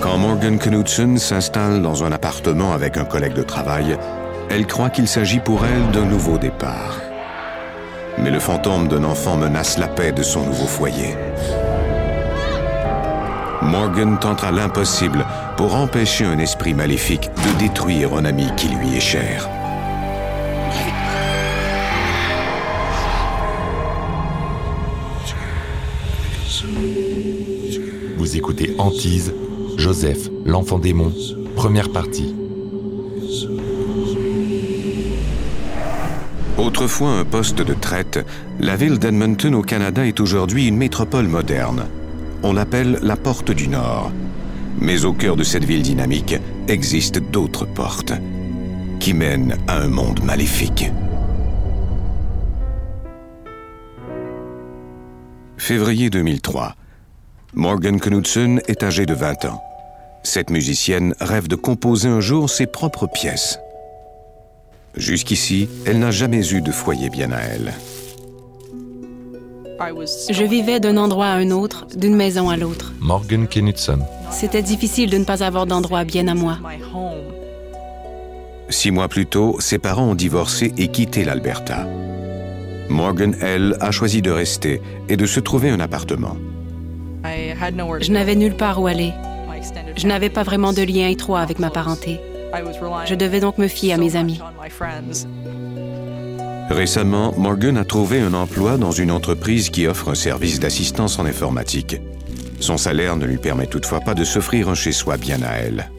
Quand Morgan Knudsen s'installe dans un appartement avec un collègue de travail, elle croit qu'il s'agit pour elle d'un nouveau départ. Mais le fantôme d'un enfant menace la paix de son nouveau foyer. Morgan tentera l'impossible pour empêcher un esprit maléfique de détruire un ami qui lui est cher. Vous écoutez Antise, Joseph, l'enfant démon, première partie. Autrefois un poste de traite, la ville d'Edmonton au Canada est aujourd'hui une métropole moderne. On l'appelle la Porte du Nord. Mais au cœur de cette ville dynamique existent d'autres portes qui mènent à un monde maléfique. Février 2003. Morgan Knudsen est âgée de 20 ans. Cette musicienne rêve de composer un jour ses propres pièces. Jusqu'ici, elle n'a jamais eu de foyer bien à elle. Je vivais d'un endroit à un autre, d'une maison à l'autre. Morgan. C'était difficile de ne pas avoir d'endroit bien à moi. Six mois plus tôt, ses parents ont divorcé et quitté l'Alberta. Morgan, elle, a choisi de rester et de se trouver un appartement. Je n'avais nulle part où aller. Je n'avais pas vraiment de lien étroit avec ma parenté. Je devais donc me fier à mes amis. Récemment, Morgan a trouvé un emploi dans une entreprise qui offre un service d'assistance en informatique. Son salaire ne lui permet toutefois pas de s'offrir un chez-soi bien à elle.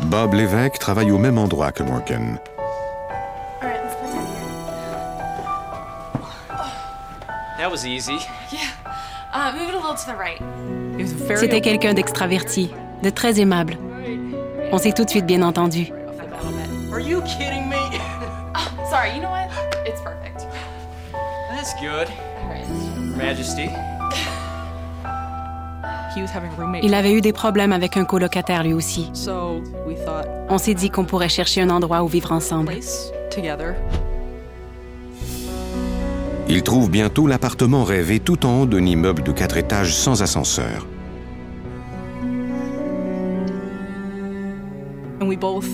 Bob Lévesque travaille au même endroit que Morgan. That was easy. Uh, move it a little to the right. C'était quelqu'un d'extraverti, de très aimable. On s'est tout de suite bien entendu. Are you kidding me? Sorry, you know what? It's perfect. That's good. All right. Majesty. Il avait eu des problèmes avec un colocataire lui aussi. So we thought On s'est dit qu'on pourrait chercher un endroit où vivre ensemble. Place together. Il trouve bientôt l'appartement rêvé tout en haut d'un immeuble de quatre étages sans ascenseur.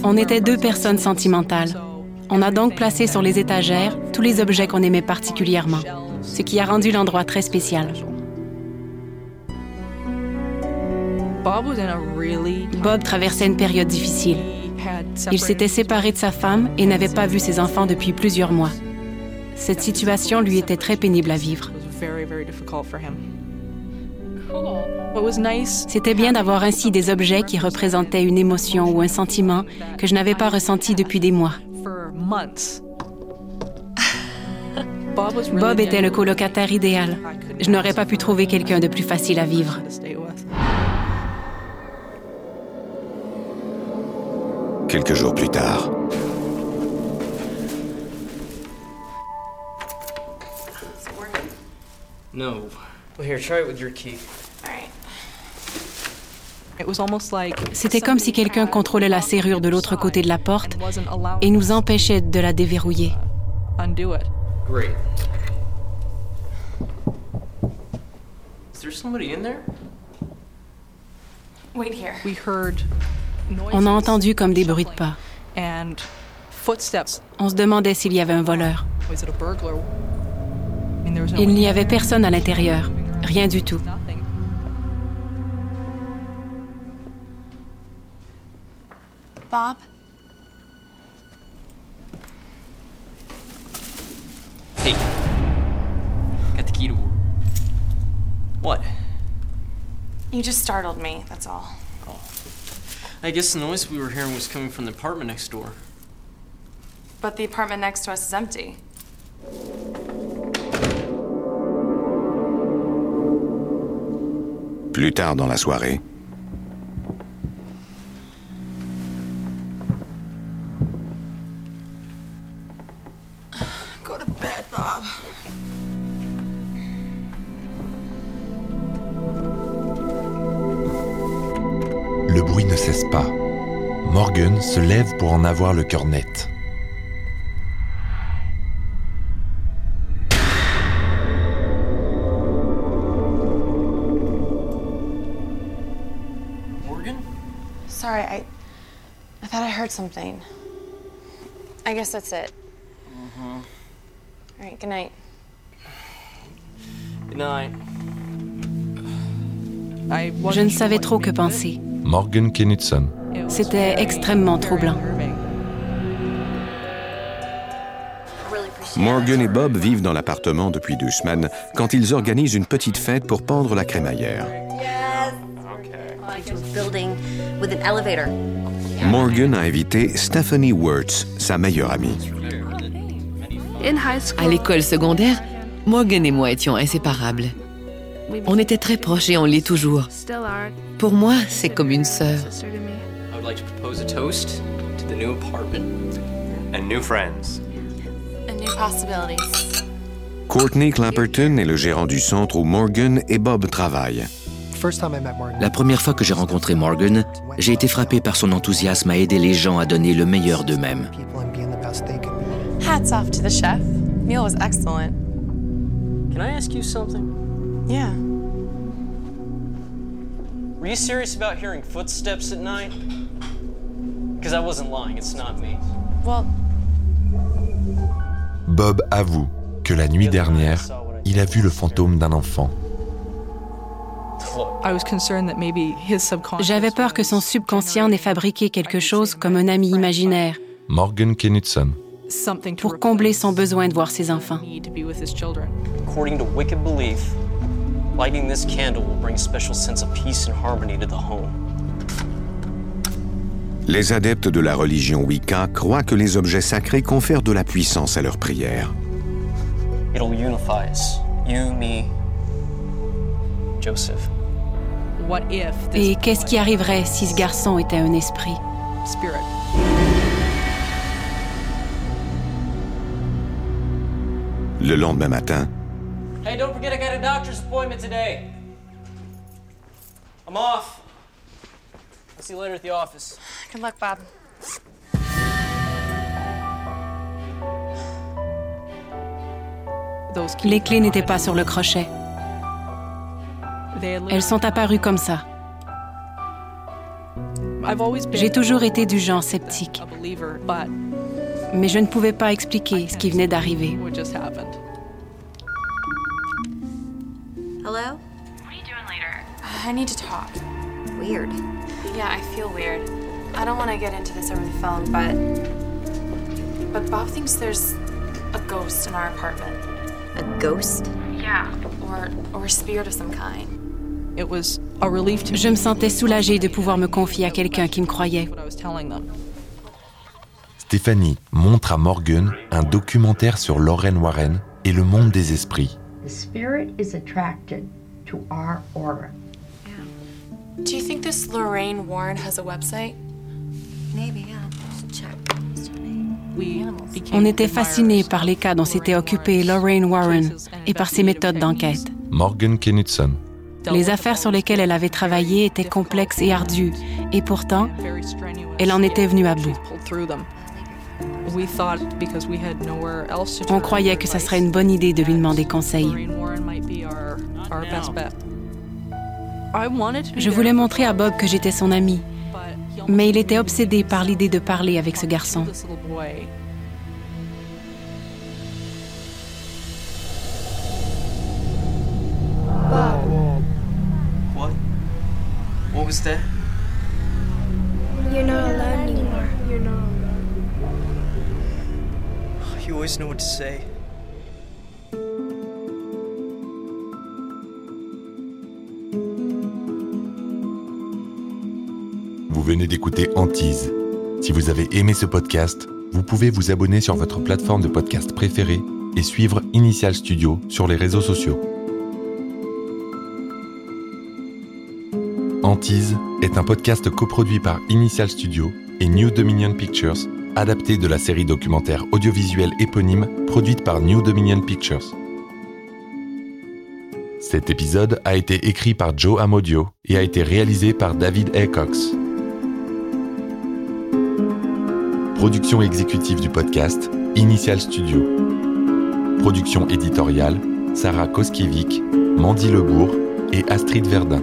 On était deux personnes sentimentales. On a donc placé sur les étagères tous les objets qu'on aimait particulièrement, ce qui a rendu l'endroit très spécial. Bob traversait une période difficile. Il s'était séparé de sa femme et n'avait pas vu ses enfants depuis plusieurs mois. Cette situation lui était très pénible à vivre. C'était bien d'avoir ainsi des objets qui représentaient une émotion ou un sentiment que je n'avais pas ressenti depuis des mois. Bob was really Bob était le colocataire idéal. Je n'aurais pas pu trouver quelqu'un de plus facile à vivre. to stay with. Quelques jours plus tard, No. Well, here, try it with your key. All right. It was almost like C'était comme si quelqu'un contrôlait la serrure de l'autre côté de la porte et nous empêchait de la déverrouiller. undo it. Great. Is there somebody in there? Wait here. We heard noises On a entendu comme des bruits de pas. and footsteps. On se demandait s'il y avait un voleur. Il n'y avait personne à l'intérieur. Rien du tout. nothing. Bob? Hey. Got the key to. What? You just startled me, that's all. Oh. I guess the noise we were hearing was coming from the apartment next door. But the apartment next to us is empty. Plus tard dans la soirée. Le bruit ne cesse pas. Morgan se lève pour en avoir le cœur net. Something. I guess that's it. All right, good night. Good night. I Je ne savais trop que penser. Morgan Knudsen. C'était extrêmement troublant. Morgan et Bob vivent dans l'appartement depuis deux semaines quand ils organisent une petite fête pour pendre la crémaillère. Morgan a invité Stephanie Wirtz, sa meilleure amie. À l'école secondaire, Morgan et moi étions inséparables. On était très proches et on l'est toujours. Pour moi, c'est comme une sœur. I would like to propose a toast to the new apartment and new friends. And new possibilities. Courtney Clapperton est le gérant du centre où Morgan et Bob travaillent. La première fois que j'ai rencontré Morgan, j'ai été frappé par son enthousiasme à aider les gens à donner le meilleur d'eux-mêmes. Hats off to the chef. Meal was excellent. Can I ask you something? Yeah. Were you serious about hearing footsteps at night? Because I wasn't lying, it's not me. Well, Bob avoue que la nuit dernière, il a vu le fantôme d'un enfant. J'avais peur que son subconscient n'ait fabriqué quelque chose comme un ami imaginaire Morgan Knudsen. something to pour combler son besoin de voir ses enfants. need to be with his children. according to wicked belief, lighting this candle will bring a special sense of peace and harmony to the home. Les adeptes de la religion Wicca croient que les objets sacrés confèrent de la puissance à leurs prières. It'll unify us. You, me, Joseph. What if Et qu'est-ce qui arriverait si ce garçon était un esprit? spirit Le lendemain matin, Hey, don't forget I got a doctor's appointment today. I'm off. I'll see you later at the office. good luck, Bob. Les clés n'étaient pas sur le crochet. Elles sont apparues comme ça. J'ai toujours été du genre sceptique, mais je ne pouvais pas expliquer ce qui venait d'arriver. what just happened. Hello? What are you doing later? I need to talk. Weird. Yeah, I feel weird. I don't want to get into this over the phone, but. But Bob thinks there's a ghost in our apartment. A ghost? Yeah. Or, or a spirit of some kind. Je me sentais soulagée de pouvoir me confier à quelqu'un qui me croyait. Stéphanie montre à Morgan un documentaire sur Lorraine Warren et le monde des esprits. Do you think this Lorraine Warren has a website? Maybe, yeah. On était fascinés par les cas dont s'était Lorraine occupée Lorraine Warren et par ses méthodes d'enquête. Morgan Knudsen. Les affaires sur lesquelles elle avait travaillé étaient complexes et ardues, et pourtant, elle en était venue à bout. On croyait que ça serait une bonne idée de lui demander conseil. Je voulais montrer à Bob que j'étais son ami, but he almost mais il était obsédé par l'idée de parler avec ce garçon. What was that? You're not alone anymore. You're not alone. You always know what to say. Vous venez d'écouter Antise. Si vous avez aimé ce podcast, vous pouvez vous abonner sur votre plateforme de podcast préférée et suivre Initial Studio sur les réseaux sociaux. Antise est un podcast coproduit par Initial Studio et New Dominion Pictures, adapté de la série documentaire audiovisuelle éponyme produite par New Dominion Pictures. Cet épisode a été écrit par Joe Amodio et a été réalisé par David A. Cox. Production exécutive du podcast, Initial Studio. Production éditoriale, Sarah Koskiewicz, Mandy Lebourg et Astrid Verdun.